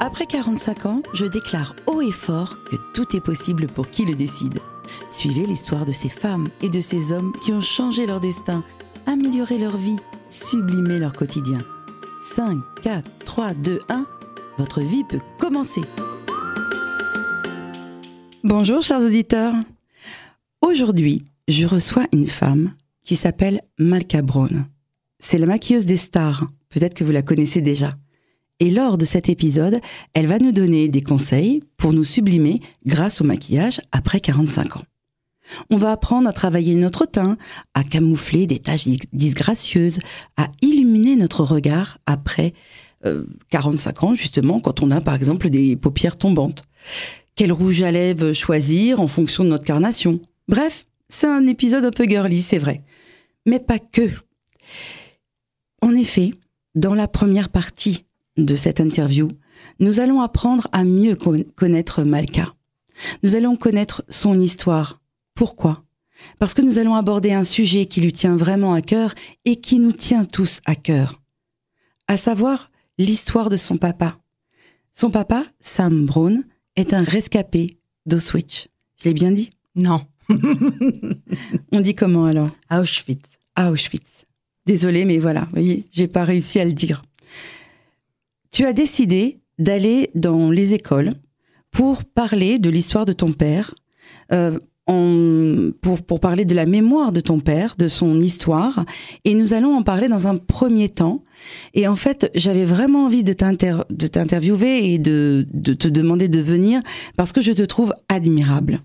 Après 45 ans, je déclare haut et fort que tout est possible pour qui le décide. Suivez l'histoire de ces femmes et de ces hommes qui ont changé leur destin, amélioré leur vie, sublimé leur quotidien. 5, 4, 3, 2, 1, votre vie peut commencer. Bonjour chers auditeurs. Aujourd'hui, je reçois une femme qui s'appelle Malka Brown. C'est la maquilleuse des stars, peut-être que vous la connaissez déjà. Et lors de cet épisode, elle va nous donner des conseils pour nous sublimer grâce au maquillage après 45 ans. On va apprendre à travailler notre teint, à camoufler des taches disgracieuses, à illuminer notre regard après 45 euh, ans, justement, quand on a par exemple des paupières tombantes. Quel rouge à lèvres choisir en fonction de notre carnation. Bref, c'est un épisode un peu girly, c'est vrai. Mais pas que. En effet, dans la première partie de cette interview, nous allons apprendre à mieux connaître Malka. Nous allons connaître son histoire. Pourquoi? Parce que nous allons aborder un sujet qui lui tient vraiment à cœur et qui nous tient tous à cœur. À savoir l'histoire de son papa. Son papa, Sam Brown, est un rescapé d'Auschwitz. Je l'ai bien dit? Non. On dit comment alors? Auschwitz. Auschwitz. Désolée, mais voilà, vous voyez, j'ai pas réussi à le dire. Tu as décidé d'aller dans les écoles pour parler de l'histoire de ton père, euh, pour, pour parler de la mémoire de ton père, de son histoire, et nous allons en parler dans un premier temps. Et en fait, j'avais vraiment envie de t'interviewer et de, de te demander de venir parce que je te trouve admirable.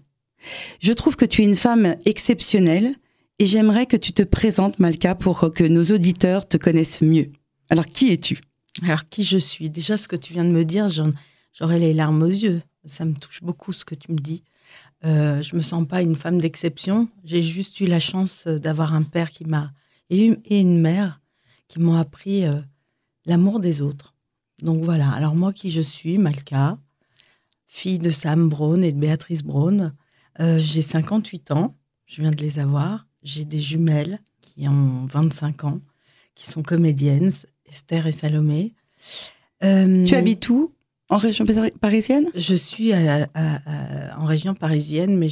Je trouve que tu es une femme exceptionnelle et j'aimerais que tu te présentes, Malka, pour que nos auditeurs te connaissent mieux. Alors, qui es-tu? Alors, qui je suis? Déjà, ce que tu viens de me dire, j'aurais les larmes aux yeux. Ça me touche beaucoup ce que tu me dis. Euh, je me sens pas une femme d'exception. J'ai juste eu la chance d'avoir un père qui m'a et une mère qui m'ont appris euh, l'amour des autres. Donc voilà. Alors moi, qui je suis, Malka, fille de Sam Brown et de Béatrice Brown. Euh, j'ai 58 ans. Je viens de les avoir. J'ai des jumelles qui ont 25 ans, qui sont comédiennes Esther et Salomé. Euh, tu habites où? En région parisienne? Je suis en région parisienne, mais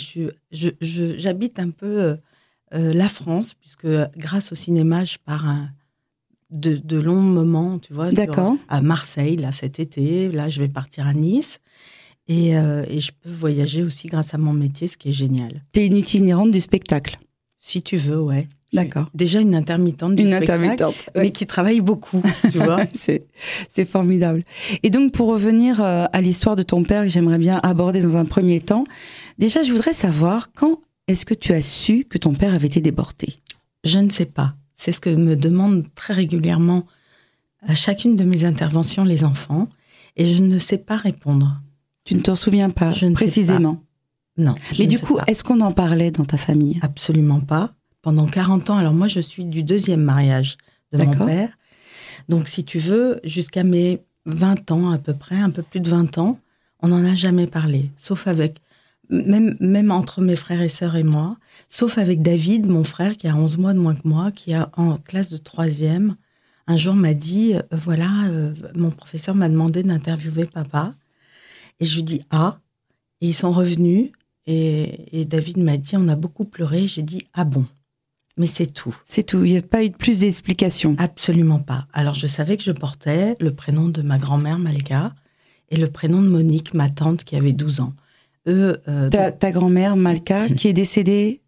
j'habite un peu euh, euh, la France, puisque grâce au cinéma, je pars de, longs moments, tu vois, à Marseille, là, cet été. Là, je vais partir à Nice. Et, et, je peux voyager aussi grâce à mon métier, ce qui est génial. Tu es une itinérante du spectacle Si tu veux, ouais. D'accord. Déjà une intermittente du une spectacle, intermittente, mais qui travaille beaucoup, tu vois. c'est, c'est formidable. Et donc, pour revenir euh, à l'histoire de ton père, que j'aimerais bien aborder dans un premier temps, déjà, je voudrais savoir quand est-ce que tu as su que ton père avait été déporté? Je ne sais pas. C'est ce que me demandent très régulièrement à chacune de mes interventions les enfants, et je ne sais pas répondre. Tu ne t'en souviens pas je ne précisément? Non. Mais du coup, est-ce qu'on en parlait dans ta famille? Absolument pas pendant 40 ans. Alors moi, je suis du deuxième mariage de mon père. Donc si tu veux, jusqu'à mes 20 ans à peu près, un peu plus de 20 ans, on n'en a jamais parlé, sauf avec, même, même entre mes frères et sœurs et moi, sauf avec David, mon frère, qui a 11 mois de moins que moi, qui a en classe de troisième, un jour m'a dit, euh, voilà, euh, mon professeur m'a demandé d'interviewer papa. Et je lui dis, ah, et ils sont revenus, et, et David m'a dit, on a beaucoup pleuré. J'ai dit, ah bon? Mais c'est tout. C'est tout. Il n'y a pas eu plus d'explications. Absolument pas. Alors, je savais que je portais le prénom de ma grand-mère Malka et le prénom de Monique, ma tante, qui avait 12 ans. Eux, euh, ta, grand-mère Malka, qui est décédée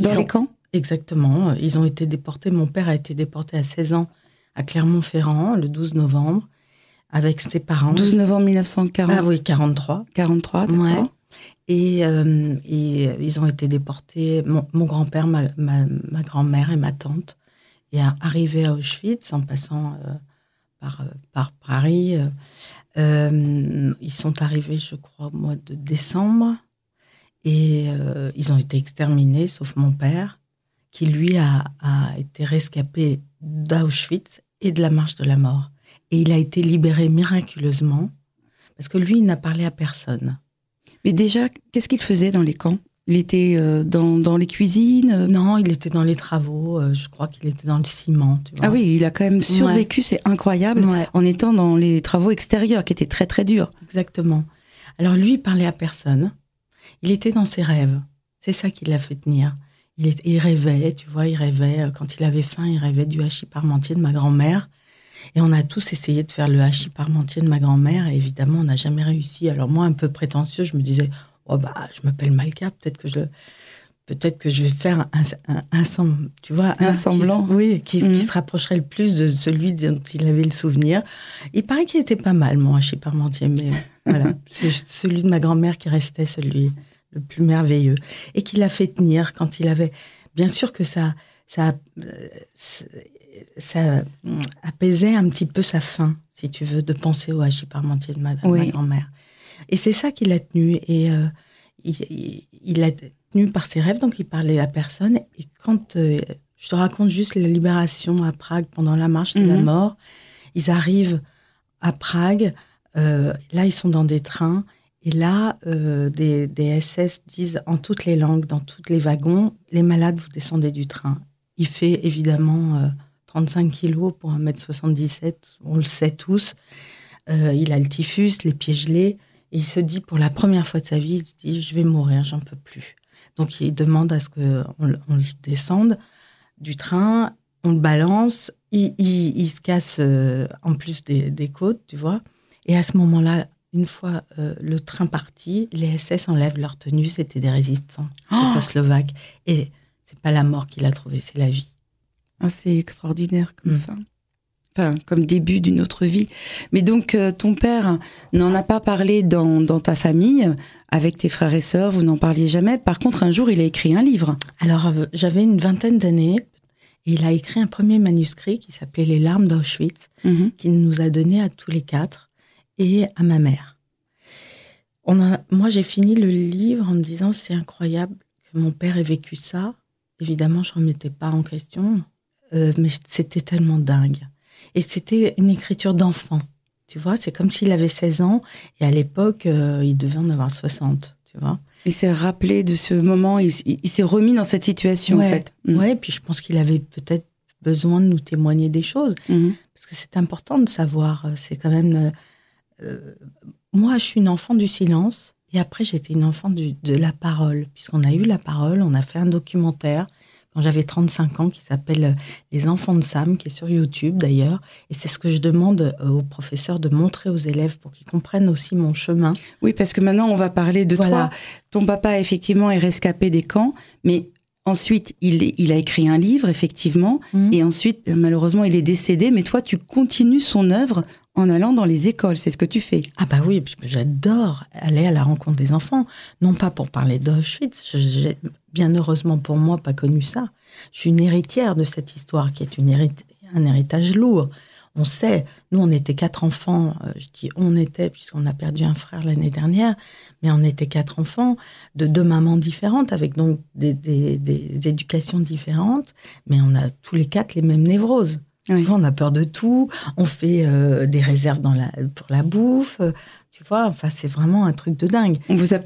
dans les camps? Exactement. Ils ont été déportés. Mon père a été déporté à 16 ans à Clermont-Ferrand, le 12 novembre, avec ses parents. 12 novembre 1940 Ah oui, 43. 43, d'accord. Et, euh, et, euh, ils ont été déportés, mon, grand-père, ma, grand-mère et ma tante, et arrivé à Auschwitz en passant euh, par, par Paris. ils sont arrivés, je crois, au mois de décembre, et ils ont été exterminés, sauf mon père, qui lui a été rescapé d'Auschwitz et de la marche de la mort. Et il a été libéré miraculeusement, parce que lui, il n'a parlé à personne. Mais déjà, qu'est-ce qu'il faisait dans les camps? Il était euh, dans, dans, les cuisines Non, il était dans les travaux. Euh, je crois qu'il était dans le ciment. Tu vois. Ah oui, il a quand même survécu, c'est incroyable, en étant dans les travaux extérieurs qui étaient très très durs. Exactement. Alors lui, il parlait à personne. Il était dans ses rêves. C'est ça qui l'a fait tenir. Il, il, rêvait, tu vois, il rêvait. Euh, quand il avait faim, il rêvait du hachis parmentier de ma grand-mère. Et on a tous essayé de faire le hachis parmentier de ma grand-mère. Et évidemment, on n'a jamais réussi. Alors moi, un peu prétentieux, je me disais, oh bah, je m'appelle Malka, peut-être que je, peut-être que je vais faire un, un, tu vois, un, semblant, qui, oui, qui, mhm. se rapprocherait le plus de celui dont il avait le souvenir. Il paraît qu'il était pas mal, mon hachis parmentier, mais voilà, c'est celui de ma grand-mère qui restait celui le plus merveilleux et qui l'a fait tenir quand il avait, bien sûr que ça, ça, ça apaisait un petit peu sa faim, si tu veux, de penser au hachis parmentier de ma, ma grand-mère. Et c'est ça qui l'a tenu. Et euh, il, l'a tenu par ses rêves, donc il parlait à personne. Et quand euh, je te raconte juste la libération à Prague pendant la marche de la mhm. mort, ils arrivent à Prague. Euh, là, ils sont dans des trains. Et là, des, des, SS disent en toutes les langues, dans tous les wagons, les malades, vous descendez du train. Il fait évidemment 35 kilos pour 1m77, on le sait tous. il a le typhus, les pieds gelés il se dit, pour la première fois de sa vie, il se dit, je vais mourir, j'en peux plus. Donc il demande à ce qu'on on le descende du train, on le balance, il, il, se casse euh, en plus des, des, côtes, tu vois. Et à ce moment-là, une fois euh, le train parti, les SS enlèvent leur tenue, c'était des résistants oh slovaques. Et c'est pas la mort qu'il a trouvé, c'est la vie. C'est extraordinaire comme ça. Mm comme début d'une autre vie. Mais donc, euh, ton père n'en a pas parlé dans, ta famille, avec tes frères et sœurs, vous n'en parliez jamais. Par contre, un jour, il a écrit un livre. Alors, j'avais une vingtaine d'années, et il a écrit un premier manuscrit qui s'appelait Les larmes d'Auschwitz, mhm. qu'il nous a donné à tous les quatre, et à ma mère. On a, moi, j'ai fini le livre en me disant, c'est incroyable que mon père ait vécu ça. Évidemment, je ne remettais pas en question, euh, mais c'était tellement dingue. Et c'était une écriture d'enfant. Tu vois, c'est comme s'il avait 16 ans et à l'époque, euh, il devait en avoir 60. Tu vois. Il s'est rappelé de ce moment, il, s'est remis dans cette situation en fait. Mm. Ouais, puis je pense qu'il avait peut-être besoin de nous témoigner des choses. Mm-hmm. Parce que c'est important de savoir. Euh, c'est quand même. Euh, moi, je suis une enfant du silence. Et après, j'étais une enfant du, de la parole. Puisqu'on a eu la parole, on a fait un documentaire quand j'avais 35 ans qui s'appelle euh, Les enfants de Sam, qui est sur YouTube d'ailleurs. Et c'est ce que je demande euh, aux professeurs de montrer aux élèves pour qu'ils comprennent aussi mon chemin. Oui, parce que maintenant on va parler de toi. Ton papa effectivement est rescapé des camps, mais Ensuite, il, il, a écrit un livre, effectivement, mmh. et ensuite, malheureusement, il est décédé, mais toi, tu continues son œuvre en allant dans les écoles, c'est ce que tu fais. Ah bah oui, j'adore aller à la rencontre des enfants, non pas pour parler d'Auschwitz, j'ai bien heureusement pour moi pas connu ça. Je suis une héritière de cette histoire qui est une un héritage lourd. On sait, nous on était quatre enfants, euh, je dis on était puisqu'on a perdu un frère l'année dernière, mais on était quatre enfants de deux mamans différentes avec donc des, des, éducations différentes, mais on a tous les quatre les mêmes névroses. On a peur de tout, on fait euh, des réserves dans la, pour la bouffe, euh, tu vois, enfin c'est vraiment un truc de dingue. On vous a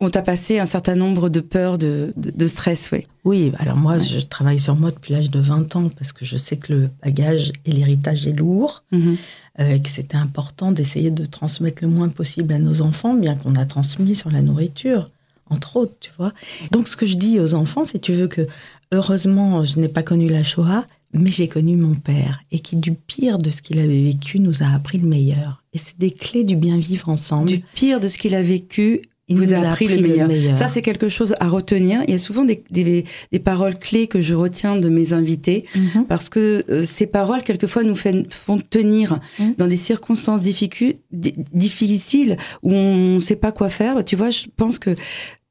on t'a passé un certain nombre de peurs, de, de, stress, oui. Oui, alors moi, je travaille sur moi depuis l'âge de 20 ans parce que je sais que le bagage et l'héritage est lourd, mhm. euh, que c'était important d'essayer de transmettre le moins possible à nos enfants, bien qu'on a transmis sur la nourriture, entre autres, tu vois. Donc, ce que je dis aux enfants, si tu veux que, heureusement, je n'ai pas connu la Shoah, mais j'ai connu mon père et qui, du pire de ce qu'il avait vécu, nous a appris le meilleur. Et c'est des clés du bien vivre ensemble. Du pire de ce qu'il a vécu, il vous a appris, le, meilleur. Ça, c'est quelque chose à retenir. Il y a souvent des, des, des paroles clés que je retiens de mes invités mhm. parce que euh, ces paroles, quelquefois, nous fait, font tenir mhm. dans des circonstances difficiles où on ne sait pas quoi faire. Tu vois, je pense que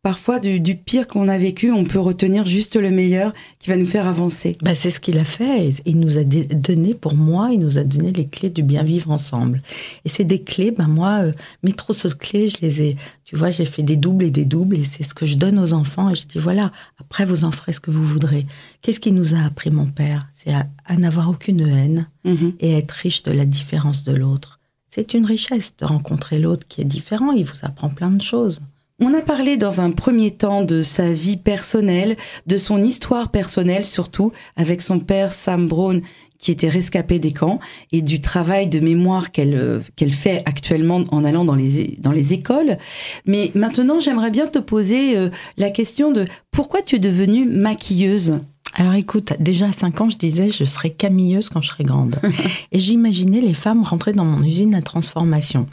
parfois du, pire qu'on a vécu, on peut retenir juste le meilleur qui va nous faire avancer. Bah, c'est ce qu'il a fait. Il nous a donné, pour moi, il nous a donné les clés du bien vivre ensemble. Et c'est des clés, ben moi, euh, mes trousseaux de clés, je les ai, tu vois, j'ai fait des doubles et des doubles et c'est ce que je donne aux enfants. Et je dis, voilà, après vous en ferez ce que vous voudrez. Qu'est-ce qui nous a appris mon père? C'est à, n'avoir aucune haine mm-hmm. et être riche de la différence de l'autre. C'est une richesse de rencontrer l'autre qui est différent. Il vous apprend plein de choses. On a parlé dans un premier temps de sa vie personnelle, de son histoire personnelle surtout, avec son père Sam Brown qui était rescapé des camps et du travail de mémoire qu'elle euh, qu'elle fait actuellement en allant dans les dans les écoles. Mais maintenant, j'aimerais bien te poser euh, la question de pourquoi tu es devenue maquilleuse? Alors écoute, déjà à 5 ans, je disais je serai camilleuse quand je serai grande. et j'imaginais les femmes rentrer dans mon usine à transformation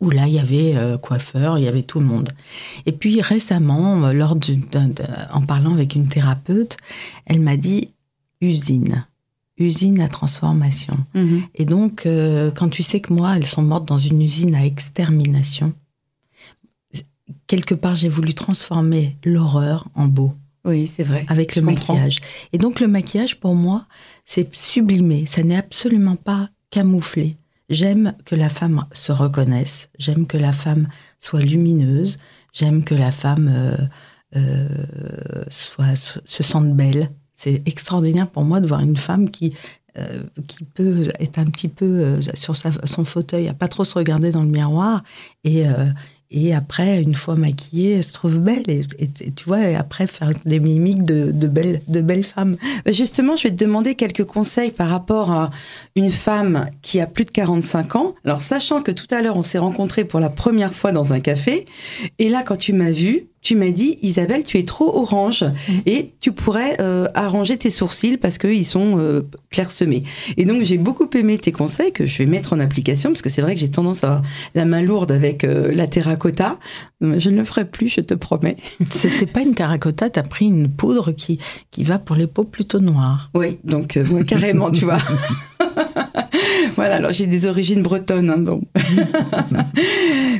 où là, il y avait euh, coiffeur, il y avait tout le monde. Et puis récemment, lors en parlant avec une thérapeute, elle m'a dit usine usine à transformation. Mhm. Et donc, euh, quand tu sais que moi, elles sont mortes dans une usine à extermination, quelque part, j'ai voulu transformer l'horreur en beau. Oui, c'est vrai. Avec le maquillage. Et donc, le maquillage, pour moi, c'est sublimé. Ça n'est absolument pas camouflé. J'aime que la femme se reconnaisse. J'aime que la femme soit lumineuse. J'aime que la femme euh, euh, soit, se sente belle. C'est extraordinaire pour moi de voir une femme qui, euh, qui peut être un petit peu sur son fauteuil, à pas trop se regarder dans le miroir et, et après, une fois maquillée, elle se trouve belle. Et, tu vois, et après, faire des mimiques de, de, belles, de belles femmes. Bah, justement, je vais te demander quelques conseils par rapport à une femme qui a plus de 45 ans. Alors, sachant que tout à l'heure, on s'est rencontrés pour la première fois dans un café. Et là, quand tu m'as vu, tu m'as dit, Isabelle, tu es trop orange mm. et tu pourrais euh, arranger tes sourcils parce qu'ils sont euh, clairsemés. Et donc, j'ai beaucoup aimé tes conseils que je vais mettre en application parce que c'est vrai que j'ai tendance à avoir la main lourde avec euh, la terracotta. Je ne le ferai plus, je te promets. C'était pas une terracotta, tu as pris une poudre qui, qui va pour les peaux plutôt noires. Oui, donc carrément, tu vois. voilà, alors j'ai des origines bretonnes. Hein,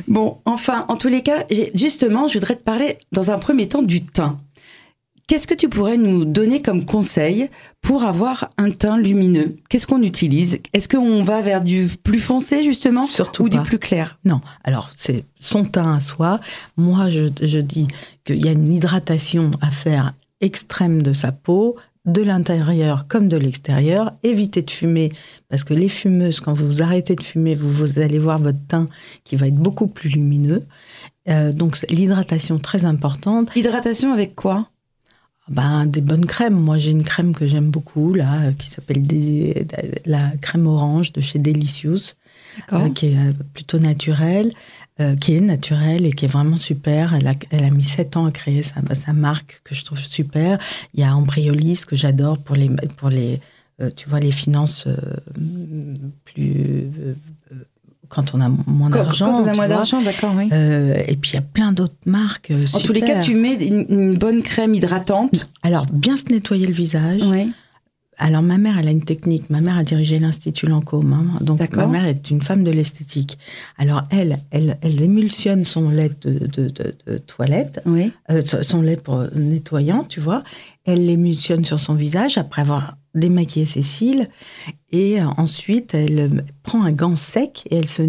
bon, enfin, en tous les cas, justement, je voudrais te parler dans un premier temps du teint. Qu'est-ce que tu pourrais nous donner comme conseil pour avoir un teint lumineux? Qu'est-ce qu'on utilise? Est-ce qu'on va vers du plus foncé justement Surtout ou du plus clair? Non. Alors c'est son teint à soi. Moi, je, je dis qu'il y a une hydratation à faire extrême de sa peau de l'intérieur comme de l'extérieur. Évitez de fumer, parce que les fumeuses, quand vous arrêtez de fumer, vous, vous allez voir votre teint qui va être beaucoup plus lumineux. Euh, donc l'hydratation très importante. Hydratation avec quoi? Ben, des bonnes crèmes. Moi, j'ai une crème que j'aime beaucoup, là, qui s'appelle la crème orange de chez Delicious, euh, qui est euh, plutôt naturelle. Euh, qui est naturelle et qui est vraiment super. Elle a, elle a mis sept ans à créer sa, sa, marque que je trouve super. Il y a Embryolis que j'adore pour les, pour les, euh, tu vois, les finances plus quand on a moins d'argent. Quand on a moins d'argent, d'accord, oui. et puis il y a plein d'autres marques. En tous les cas, tu mets une, une, bonne crème hydratante. Alors bien se nettoyer le visage. Oui. Alors ma mère, elle a une technique. Ma mère a dirigé l'institut Lancôme, hein. donc ma mère est une femme de l'esthétique. Alors elle, elle, elle émulsionne son lait de, de, toilette, oui. Euh, son lait pour nettoyant, tu vois. Elle l'émulsionne sur son visage après avoir démaquiller ses cils et euh, ensuite elle euh, prend un gant sec et elle se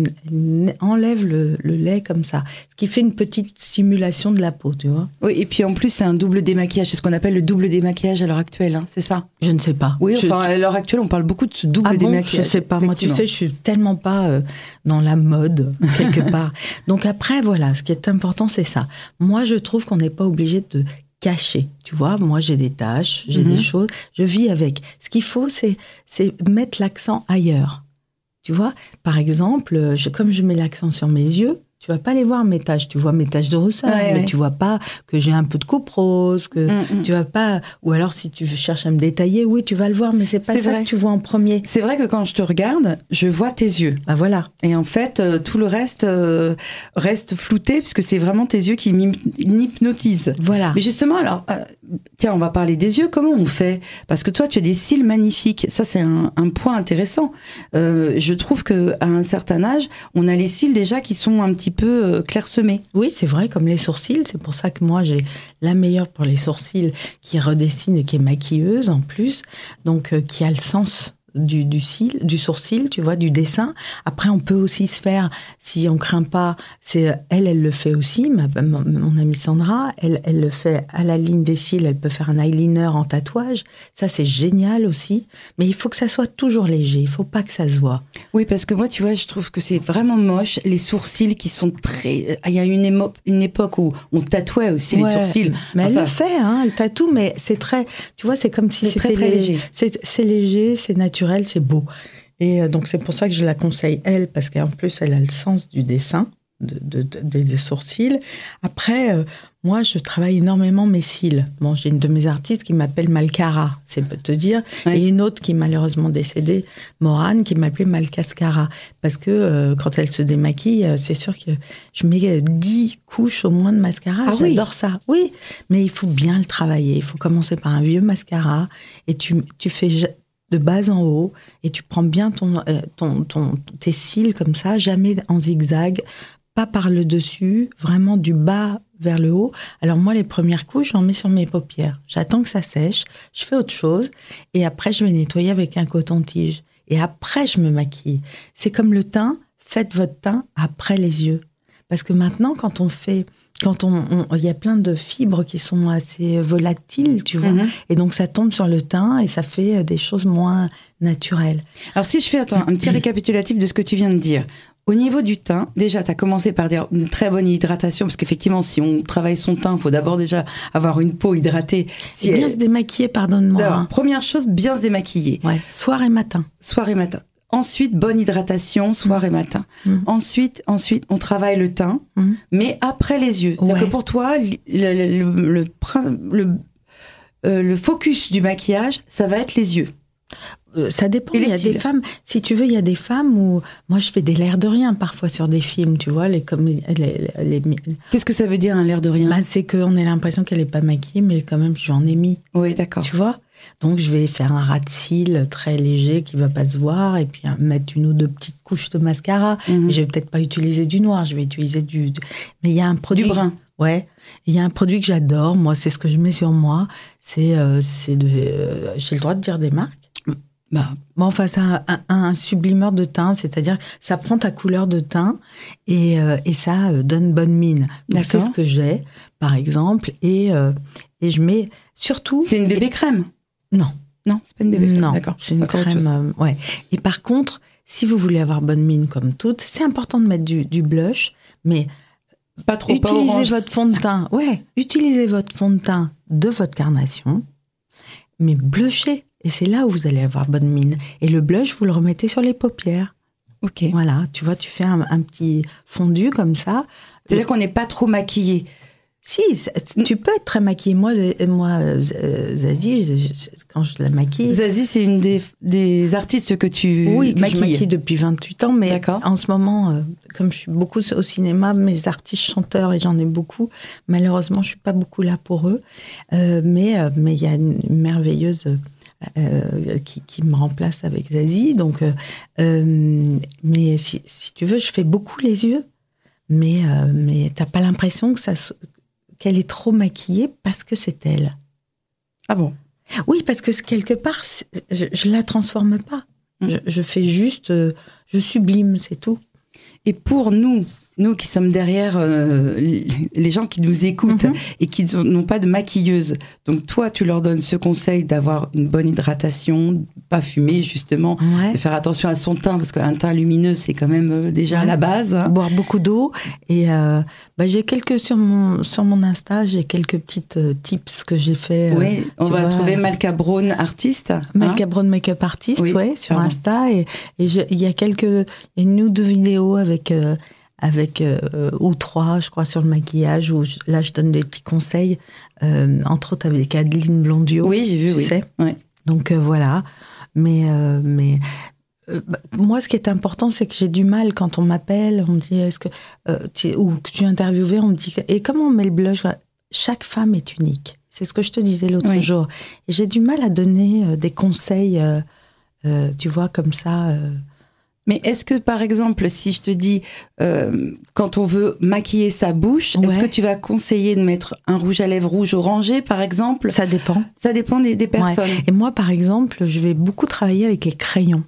enlève le, lait comme ça, ce qui fait une petite stimulation de la peau, tu vois. Oui, et puis en plus c'est un double démaquillage, c'est ce qu'on appelle le double démaquillage à l'heure actuelle, hein, c'est ça? Je ne sais pas. Oui, enfin à l'heure actuelle on parle beaucoup de ce double ah démaquillage. je sais pas, moi tu sais, je suis tellement pas euh, dans la mode quelque part. Donc après voilà, ce qui est important c'est ça. Moi je trouve qu'on n'est pas obligé de caché. Tu vois, moi j'ai des tâches, j'ai des mhm. choses, je vis avec. Ce qu'il faut, c'est c'est mettre l'accent ailleurs. Tu vois, par exemple, je, comme je mets l'accent sur mes yeux, tu vas pas les voir mes taches, tu vois mes taches de rousseur, mais tu vois pas que j'ai un peu de coupe rose, que mm, mm. tu vas pas. Ou alors si tu cherches à me détailler, oui, tu vas le voir, mais c'est pas ça que tu vois en premier. C'est vrai que quand je te regarde, je vois tes yeux. Ah voilà. Et en fait, euh, tout le reste euh, reste flouté puisque c'est vraiment tes yeux qui m'hypnotisent. Voilà. Mais justement, alors, euh, tiens, on va parler des yeux. Comment on fait? Parce que toi, tu as des cils magnifiques. Ça, c'est un, un, point intéressant. je trouve que à un certain âge, on a les cils déjà qui sont un petit peu euh, clairsemé. Oui, c'est vrai, comme les sourcils. C'est pour ça que moi, j'ai la meilleure pour les sourcils qui redessine et qui est maquilleuse en plus, donc euh, qui a le sens du, du, cil, du sourcil, tu vois, du dessin. Après, on peut aussi se faire, si on craint pas, c'est elle, elle le fait aussi. Ma, mon amie Sandra, elle, elle le fait à la ligne des cils. Elle peut faire un eyeliner en tatouage. Ça, c'est génial aussi. Mais il faut que ça soit toujours léger. Il faut pas que ça se voit. Oui, parce que moi, tu vois, je trouve que c'est vraiment moche les sourcils qui sont très. Il y a une, une époque où on tatouait aussi les sourcils. Mais elle le fait, hein, elle tatoue, mais c'est très. Tu vois, c'est comme si c'était très, très léger. C'est léger, c'est naturel c'est beau. Et euh, donc c'est pour ça que je la conseille elle, parce qu'en plus elle a le sens du dessin, de, des sourcils. Après, euh, moi je travaille énormément mes cils. Bon, j'ai une de mes artistes qui m'appelle Malcara, c'est peut te dire, et une autre qui est malheureusement décédée, Morane, qui m'appelait Malcascara, parce que euh, quand elle se démaquille, c'est sûr que je mets 10 couches au moins de mascara. Ah J'adore ça. Oui, mais il faut bien le travailler. Il faut commencer par un vieux mascara et tu, tu fais de bas en haut et tu prends bien ton, euh, ton, ton, tes cils comme ça, jamais en zigzag, pas par le dessus, vraiment du bas vers le haut. Alors moi, les premières couches, j'en mets sur mes paupières. J'attends que ça sèche, je fais autre chose et après je vais nettoyer avec un coton-tige. Et après, je me maquille. C'est comme le teint, faites votre teint après les yeux. Parce que maintenant, quand on fait quand on, il y a plein de fibres qui sont assez volatiles, tu vois, mhm. et donc ça tombe sur le teint et ça fait euh, des choses moins naturelles. Alors si je fais attends, un petit récapitulatif de ce que tu viens de dire. Au niveau du teint, déjà, tu as commencé par dire une très bonne hydratation, parce qu'effectivement, si on travaille son teint, il faut d'abord déjà avoir une peau hydratée. Si bien se démaquiller, pardonne-moi. Hein. Première chose, bien se démaquiller. Ouais, soir et matin. Soir et matin. Ensuite, bonne hydratation, soir et matin. Mm. Ensuite, ensuite, on travaille le teint, mm. mais après les yeux. cest que pour toi, le, le, le, euh, le, focus du maquillage, ça va être les yeux. Euh, ça dépend. Il y a des femmes, si tu veux, il y a des femmes où moi je fais des l'air de rien parfois sur des films, tu vois, les comme les, Qu'est-ce que ça veut dire un l'air de rien bah, c'est qu'on a l'impression qu'elle est pas maquillée, mais quand même j'en ai mis. Oui, d'accord. Tu vois? Donc je vais faire un rat de cils très léger qui va pas se voir et puis mettre une ou deux petites couches de mascara. Mhm. Je vais peut-être pas utiliser du noir, je vais utiliser du. Mais il y a un produit. Du brun. Ouais. Il y a un produit que j'adore. Moi, c'est ce que je mets sur moi. C'est euh, c'est de. Euh, j'ai le droit de dire des marques? Bah, enfin, c'est un, sublimeur de teint, c'est-à-dire ça prend ta couleur de teint et, euh, et ça donne bonne mine. C'est ce que j'ai, par exemple, et, et je mets surtout. C'est une bébé crème? Non. Non, c'est pas une bébé crème. Non, c'est une crème. Euh, ouais. Et par contre, si vous voulez avoir bonne mine comme toutes, c'est important de mettre du, blush, mais pas trop. Utilisez votre fond de teint. Ouais, utilisez votre fond de teint de votre carnation, mais blushez. Et c'est là où vous allez avoir bonne mine. Et le blush, vous le remettez sur les paupières. Ok. Voilà, tu vois, tu fais un, un petit fondu comme ça. C'est-à-dire qu'on n'est pas trop maquillé. Si, tu peux être très maquillée. Moi, moi Zazie, quand je la maquille. Zazie, c'est une des, des, artistes que tu oui, que je maquille depuis 28 ans. Mais en ce moment, euh, comme je suis beaucoup au cinéma, mes artistes chanteurs, et j'en ai beaucoup, malheureusement, je suis pas beaucoup là pour eux. Euh, mais euh, mais il y a une merveilleuse. Qui, qui, me remplace avec Zazie. Donc, mais si, si, tu veux, je fais beaucoup les yeux, mais mais t'as pas l'impression que ça qu'elle est trop maquillée parce que c'est elle. Ah bon? Oui, parce que quelque part, je, ne la transforme pas. Mm. Je, fais juste, euh, je sublime, c'est tout. Et pour nous, nous qui sommes derrière euh, les gens qui nous écoutent mhm. et qui n'ont pas de maquilleuse. Donc toi, tu leur donnes ce conseil d'avoir une bonne hydratation, pas fumer justement, de faire attention à son teint parce qu'un teint lumineux c'est quand même euh, déjà à la base. Hein. Boire beaucoup d'eau et euh, bah, j'ai quelques sur mon sur mon Insta, j'ai quelques petites tips que j'ai fait. Oui, on va trouver Malka Brown artiste. Hein. Malka Brown makeup artist, oui, ouais, sur Insta et il y a quelques y a une ou deux vidéos avec avec euh, ou trois, je crois, sur le maquillage, où là, je donne des petits conseils, euh, entre autres avec Adeline Blondio. Oui, j'ai vu, tu oui. sais. Donc euh, voilà. Mais, mais bah, moi, ce qui est important, c'est que j'ai du mal quand on m'appelle, on me dit, est-ce que, tu, ou que tu es interviewé, on me dit, et comment on met le blush Chaque femme est unique. C'est ce que je te disais l'autre jour. J'ai du mal à donner des conseils, tu vois, comme ça Mais est-ce que, par exemple, si je te dis, euh, quand on veut maquiller sa bouche, est-ce que tu vas conseiller de mettre un rouge à lèvres rouge orangé, par exemple? Ça dépend. Ça dépend des, personnes. Et moi, par exemple, je vais beaucoup travailler avec les crayons.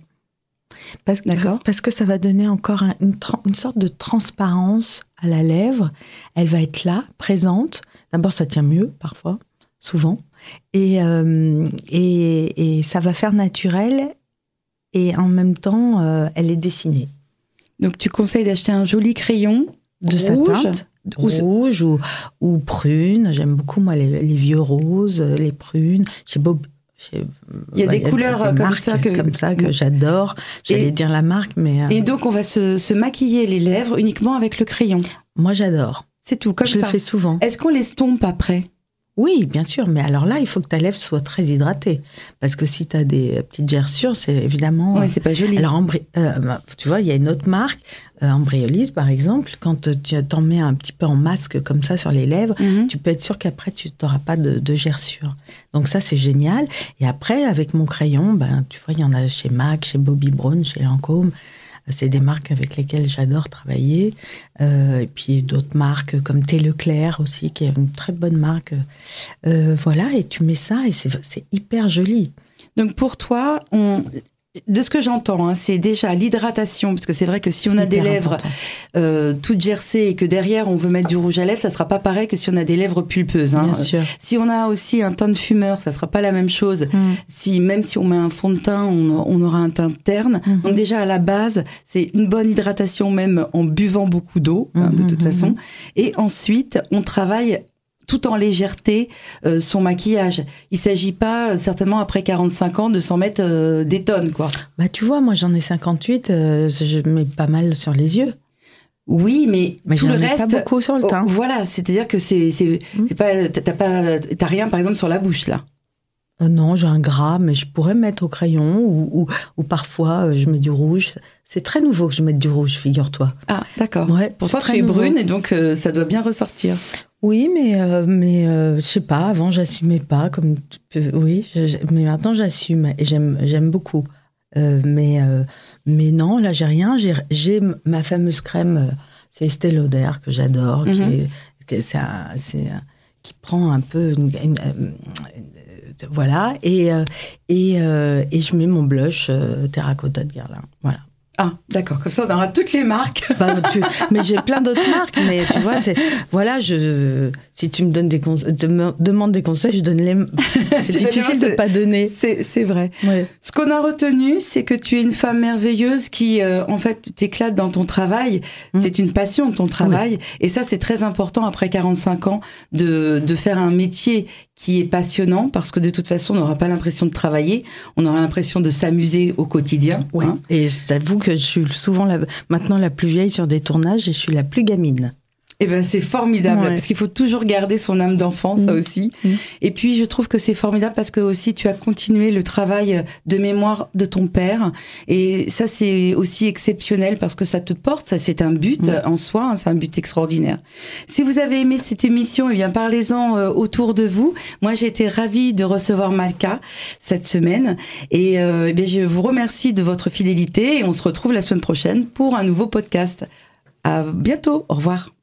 Parce, parce que ça va donner encore une, une, sorte de transparence à la lèvre. Elle va être là, présente. D'abord, ça tient mieux, parfois, souvent. Et, euh, et, et, ça va faire naturel et en même temps, euh, elle est dessinée. Donc tu conseilles d'acheter un joli crayon de rouge, teinte, rouge ou, ou prune. J'aime beaucoup moi les, vieux roses, les prunes. Chez Bob, il y a des couleurs comme ça que comme ça que j'adore. J'allais dire la marque, mais euh, et donc on va se, se, maquiller les lèvres uniquement avec le crayon. Moi j'adore. C'est tout comme Je ça. le fais souvent. Est-ce qu'on l'estompe après? Oui, bien sûr, mais alors là, il faut que ta lèvre soit très hydratée. Parce que si tu as des petites gerçures, c'est évidemment. Oui, c'est pas joli. Alors, euh, bah, tu vois, il y a une autre marque, euh, Embryolise par exemple, quand tu t'en mets un petit peu en masque comme ça sur les lèvres, mhm. tu peux être sûr qu'après, tu n'auras pas de, de gerçures. Donc, ça, c'est génial. Et après, avec mon crayon, ben, tu vois, il y en a chez MAC, chez Bobby Brown, chez Lancôme. C'est des marques avec lesquelles j'adore travailler. Euh, et puis d'autres marques comme Thé Leclerc aussi, qui est une très bonne marque. Euh, voilà, et tu mets ça et c'est hyper joli. Donc pour toi, on, de ce que j'entends, hein, c'est déjà l'hydratation, parce que c'est vrai que si on a des lèvres euh, toutes gercées et que derrière on veut mettre du rouge à lèvres, ça sera pas pareil que si on a des lèvres pulpeuses. Hein. Bien sûr. Si on a aussi un teint de fumeur, ça sera pas la même chose. Mm. Si même si on met un fond de teint, on, aura un teint terne. Mm-hmm. Donc déjà à la base, c'est une bonne hydratation même en buvant beaucoup d'eau, hein, de toute mm-hmm. façon. Et ensuite, on travaille tout en légèreté euh, son maquillage. Il s'agit pas euh, certainement après 45 ans de s'en mettre euh, des tonnes quoi. Bah tu vois, moi j'en ai 58, je mets pas mal sur les yeux. Oui, mais, tout le reste. Pas beaucoup sur le teint. Oh, voilà, c'est-à-dire que c'est c'est mmh. pas t'as pas t'as rien par exemple sur la bouche là. non, j'ai un gras, mais je pourrais mettre au crayon ou, ou, parfois je mets du rouge. C'est très nouveau que je mette du rouge, figure-toi. Ah, d'accord. Ouais, Pourtant, tu es brune et donc ça doit bien ressortir. Oui, mais euh, mais euh, je sais pas. Avant, j'assumais pas comme oui, mais maintenant j'assume et j'aime beaucoup. Euh, mais mais non, là j'ai rien. J'ai ma fameuse crème, c'est Estée Lauder que j'adore, qui mhm. c'est qui prend un peu une, voilà et et et je mets mon blush terracotta de Guerlain. Voilà. Ah, d'accord. Comme ça, on aura toutes les marques. Bah, mais j'ai plein d'autres marques. Mais tu vois, c'est voilà, je, si tu me donnes des demandes des conseils, je donne les. C'est difficile de pas donner. C'est vrai. Ce qu'on a retenu, c'est que tu es une femme merveilleuse qui, euh, en fait, t'éclates dans ton travail. Mmh. C'est une passion ton travail, et ça, c'est très important après 45 ans de de faire un métier qui est passionnant parce que de toute façon, on n'aura pas l'impression de travailler, on aura l'impression de s'amuser au quotidien. Oui. Hein. Et j'avoue que je suis souvent la, maintenant la plus vieille sur des tournages et je suis la plus gamine. Eh ben c'est formidable parce qu'il faut toujours garder son âme d'enfant, ça mm. aussi. Mm. Et puis je trouve que c'est formidable parce que aussi tu as continué le travail de mémoire de ton père et ça c'est aussi exceptionnel parce que ça te porte, ça c'est un but en soi, hein, c'est un but extraordinaire. Si vous avez aimé cette émission, eh bien parlez-en euh, autour de vous. Moi j'ai été ravie de recevoir Malka cette semaine et euh, eh bien, je vous remercie de votre fidélité et on se retrouve la semaine prochaine pour un nouveau podcast. À bientôt, au revoir.